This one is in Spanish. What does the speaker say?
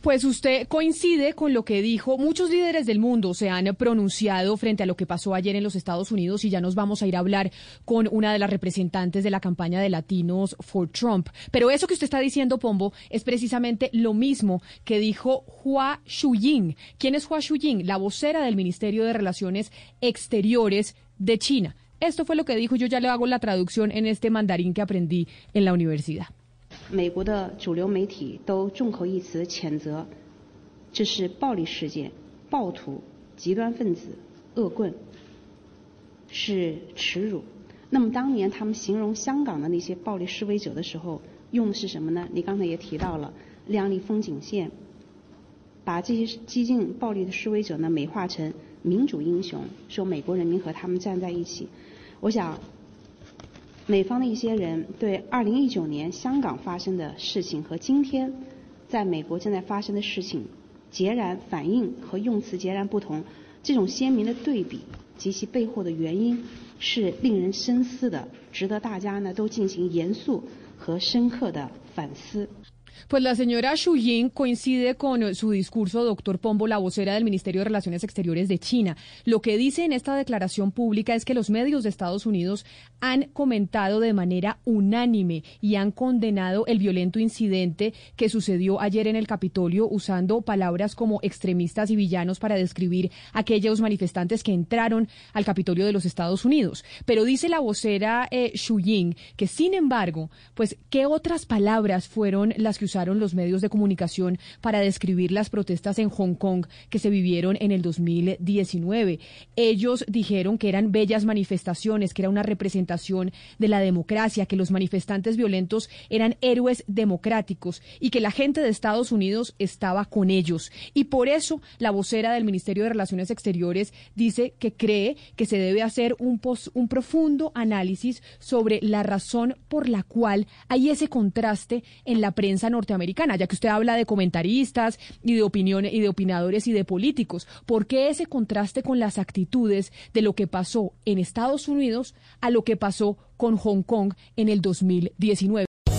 Pues usted coincide con lo que dijo. Muchos líderes del mundo se han pronunciado frente a lo que pasó ayer en los Estados Unidos y ya nos vamos a ir a hablar con una de las representantes de la campaña de Latinos for Trump. Pero eso que usted está diciendo, Pombo, es precisamente lo mismo que dijo Hua Shuying. ¿Quién es Hua Shuying? La vocera del Ministerio de Relaciones Exteriores de China. Esto fue lo que dijo. Yo ya le hago la traducción en este mandarín que aprendí en la universidad. 美国的主流媒体都众口一词谴责，这是暴力事件、暴徒、极端分子、恶棍，是耻辱。那么当年他们形容香港的那些暴力示威者的时候，用的是什么呢？你刚才也提到了亮丽风景线，把这些激进暴力的示威者呢美化成民主英雄，说美国人民和他们站在一起。我想。美方的一些人对2019年香港发生的事情和今天在美国正在发生的事情截然反应和用词截然不同，这种鲜明的对比及其背后的原因是令人深思的，值得大家呢都进行严肃和深刻的反思。Pues la señora Xu coincide con su discurso, doctor Pombo, la vocera del Ministerio de Relaciones Exteriores de China. Lo que dice en esta declaración pública es que los medios de Estados Unidos han comentado de manera unánime y han condenado el violento incidente que sucedió ayer en el Capitolio usando palabras como extremistas y villanos para describir a aquellos manifestantes que entraron al Capitolio de los Estados Unidos. Pero dice la vocera eh, que, sin embargo, pues, ¿qué otras palabras fueron las que usaron los medios de comunicación para describir las protestas en Hong Kong que se vivieron en el 2019. Ellos dijeron que eran bellas manifestaciones, que era una representación de la democracia, que los manifestantes violentos eran héroes democráticos y que la gente de Estados Unidos estaba con ellos. Y por eso la vocera del Ministerio de Relaciones Exteriores dice que cree que se debe hacer un, un profundo análisis sobre la razón por la cual hay ese contraste en la norteamericana, ya que usted habla de comentaristas y de opiniones y de opinadores y de políticos. ¿Por qué ese contraste con las actitudes de lo que pasó en Estados Unidos a lo que pasó con Hong Kong en el 2019?